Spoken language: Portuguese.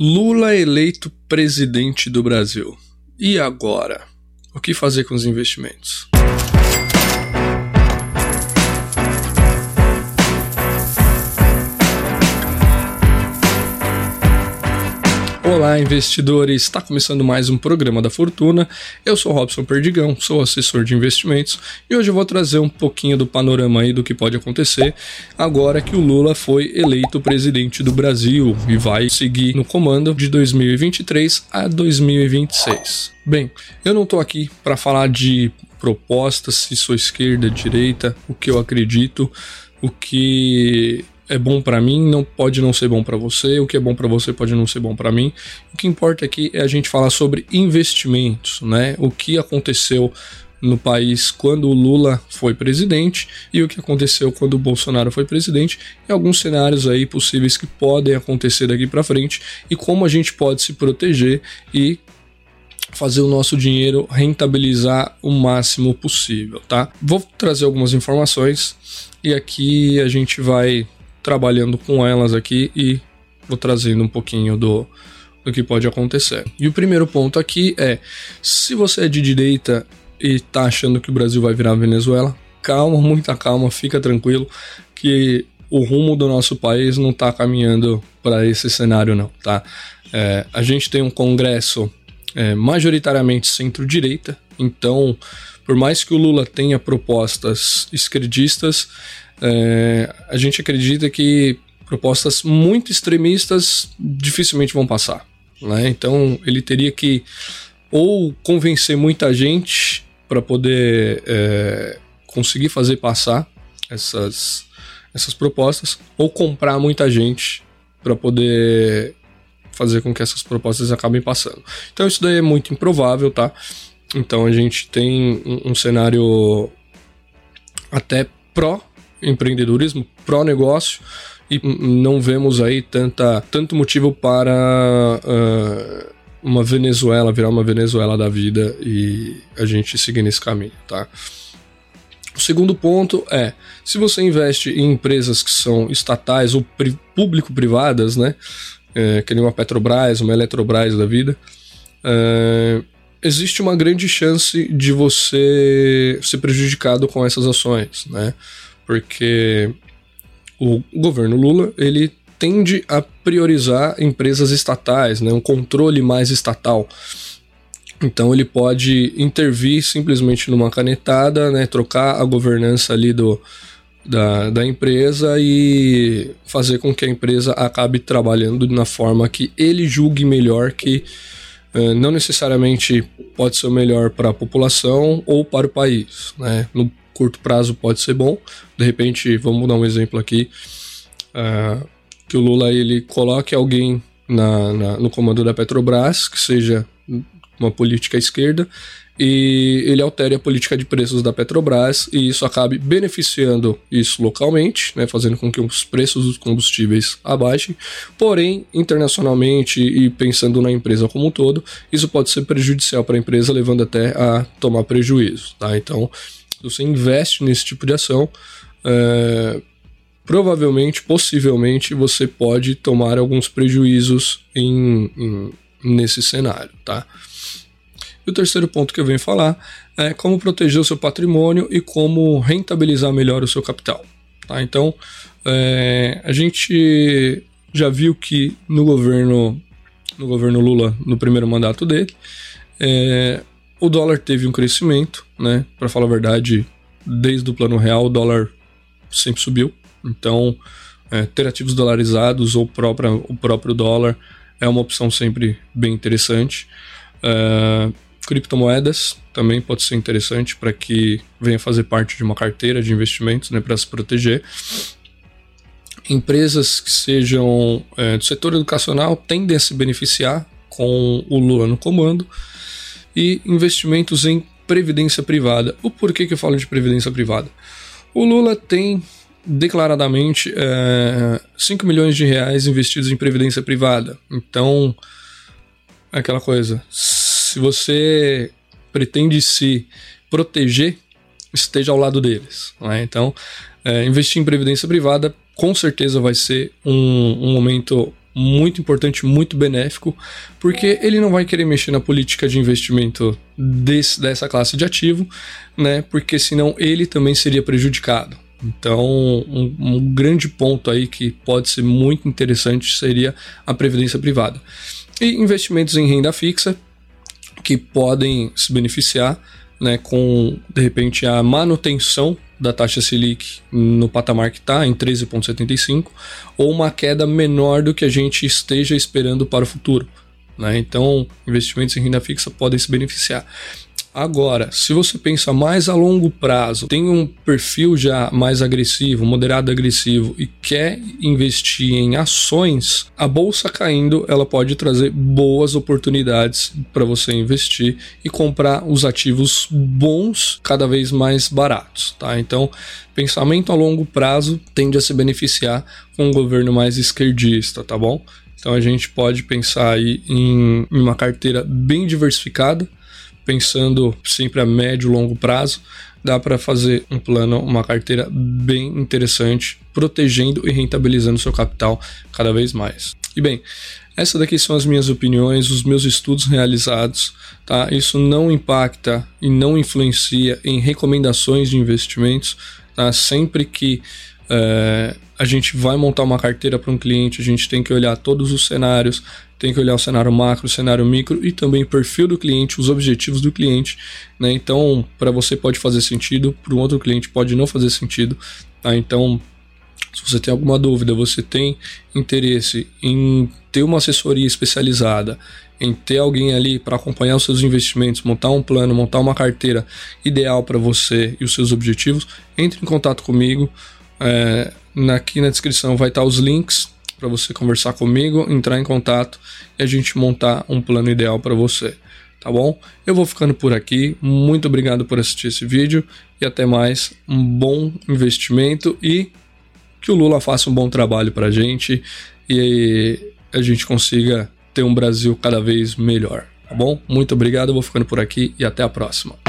Lula eleito presidente do Brasil. E agora? O que fazer com os investimentos? Olá, investidores! Está começando mais um programa da Fortuna. Eu sou Robson Perdigão, sou assessor de investimentos e hoje eu vou trazer um pouquinho do panorama aí do que pode acontecer agora que o Lula foi eleito presidente do Brasil e vai seguir no comando de 2023 a 2026. Bem, eu não estou aqui para falar de propostas, se sou esquerda, direita, o que eu acredito, o que é bom para mim não pode não ser bom para você, o que é bom para você pode não ser bom para mim. O que importa aqui é a gente falar sobre investimentos, né? O que aconteceu no país quando o Lula foi presidente e o que aconteceu quando o Bolsonaro foi presidente e alguns cenários aí possíveis que podem acontecer daqui para frente e como a gente pode se proteger e fazer o nosso dinheiro rentabilizar o máximo possível, tá? Vou trazer algumas informações e aqui a gente vai trabalhando com elas aqui e vou trazendo um pouquinho do, do que pode acontecer. E o primeiro ponto aqui é: se você é de direita e tá achando que o Brasil vai virar Venezuela, calma, muita calma, fica tranquilo que o rumo do nosso país não está caminhando para esse cenário, não, tá? É, a gente tem um Congresso é, majoritariamente centro-direita, então, por mais que o Lula tenha propostas esquerdistas, é, a gente acredita que propostas muito extremistas dificilmente vão passar. Né? Então ele teria que ou convencer muita gente para poder é, conseguir fazer passar essas, essas propostas, ou comprar muita gente para poder fazer com que essas propostas acabem passando. Então isso daí é muito improvável, tá? Então a gente tem um, um cenário até pró empreendedorismo, pró-negócio, e não vemos aí tanta, tanto motivo para uh, uma Venezuela virar uma Venezuela da vida e a gente seguir nesse caminho, tá? O segundo ponto é, se você investe em empresas que são estatais ou público-privadas, né, é, que nem uma Petrobras, uma Eletrobras da vida, é, existe uma grande chance de você ser prejudicado com essas ações, né? porque o governo Lula ele tende a priorizar empresas estatais, né, um controle mais estatal. Então ele pode intervir simplesmente numa canetada, né, trocar a governança ali do, da, da empresa e fazer com que a empresa acabe trabalhando na forma que ele julgue melhor que não necessariamente pode ser o melhor para a população ou para o país. Né? No curto prazo pode ser bom. De repente, vamos dar um exemplo aqui, uh, que o Lula ele coloque alguém na, na, no comando da Petrobras, que seja uma política esquerda, e ele altere a política de preços da Petrobras e isso acabe beneficiando isso localmente, né, fazendo com que os preços dos combustíveis abaixem. Porém, internacionalmente e pensando na empresa como um todo, isso pode ser prejudicial para a empresa, levando até a tomar prejuízo. Tá? Então, se você investe nesse tipo de ação, é, provavelmente, possivelmente, você pode tomar alguns prejuízos em, em, nesse cenário, tá? E o terceiro ponto que eu venho falar é como proteger o seu patrimônio e como rentabilizar melhor o seu capital. Tá? Então, é, a gente já viu que no governo, no governo Lula, no primeiro mandato dele, é, o dólar teve um crescimento, né? Para falar a verdade, desde o plano real o dólar sempre subiu. Então, é, ter ativos dolarizados ou própria, o próprio dólar é uma opção sempre bem interessante. É, criptomoedas também pode ser interessante para que venha fazer parte de uma carteira de investimentos, né, para se proteger. Empresas que sejam é, do setor educacional tendem a se beneficiar com o Lula no comando e investimentos em previdência privada. O porquê que eu falo de previdência privada? O Lula tem declaradamente é, 5 milhões de reais investidos em previdência privada. Então, é aquela coisa, se você pretende se proteger, esteja ao lado deles. Né? Então, é, investir em previdência privada com certeza vai ser um, um momento muito importante, muito benéfico, porque ele não vai querer mexer na política de investimento desse, dessa classe de ativo, né? Porque senão ele também seria prejudicado. Então, um, um grande ponto aí que pode ser muito interessante seria a previdência privada. E investimentos em renda fixa, que podem se beneficiar né, com, de repente, a manutenção da taxa Selic no patamar que está, em 13,75, ou uma queda menor do que a gente esteja esperando para o futuro. Né? Então, investimentos em renda fixa podem se beneficiar. Agora, se você pensa mais a longo prazo, tem um perfil já mais agressivo, moderado agressivo e quer investir em ações, a bolsa caindo, ela pode trazer boas oportunidades para você investir e comprar os ativos bons cada vez mais baratos, tá? Então, pensamento a longo prazo tende a se beneficiar com um governo mais esquerdista, tá bom? Então a gente pode pensar aí em uma carteira bem diversificada, pensando sempre a médio e longo prazo, dá para fazer um plano, uma carteira bem interessante, protegendo e rentabilizando seu capital cada vez mais. E bem, essas daqui são as minhas opiniões, os meus estudos realizados, tá? Isso não impacta e não influencia em recomendações de investimentos, tá? Sempre que é, a gente vai montar uma carteira para um cliente, a gente tem que olhar todos os cenários, tem que olhar o cenário macro, o cenário micro e também o perfil do cliente, os objetivos do cliente. Né? Então, para você pode fazer sentido, para um outro cliente pode não fazer sentido. Tá? Então, se você tem alguma dúvida, você tem interesse em ter uma assessoria especializada, em ter alguém ali para acompanhar os seus investimentos, montar um plano, montar uma carteira ideal para você e os seus objetivos, entre em contato comigo. É, aqui na descrição vai estar os links para você conversar comigo, entrar em contato e a gente montar um plano ideal para você, tá bom? Eu vou ficando por aqui. Muito obrigado por assistir esse vídeo e até mais. Um bom investimento e que o Lula faça um bom trabalho para a gente e a gente consiga ter um Brasil cada vez melhor, tá bom? Muito obrigado, eu vou ficando por aqui e até a próxima.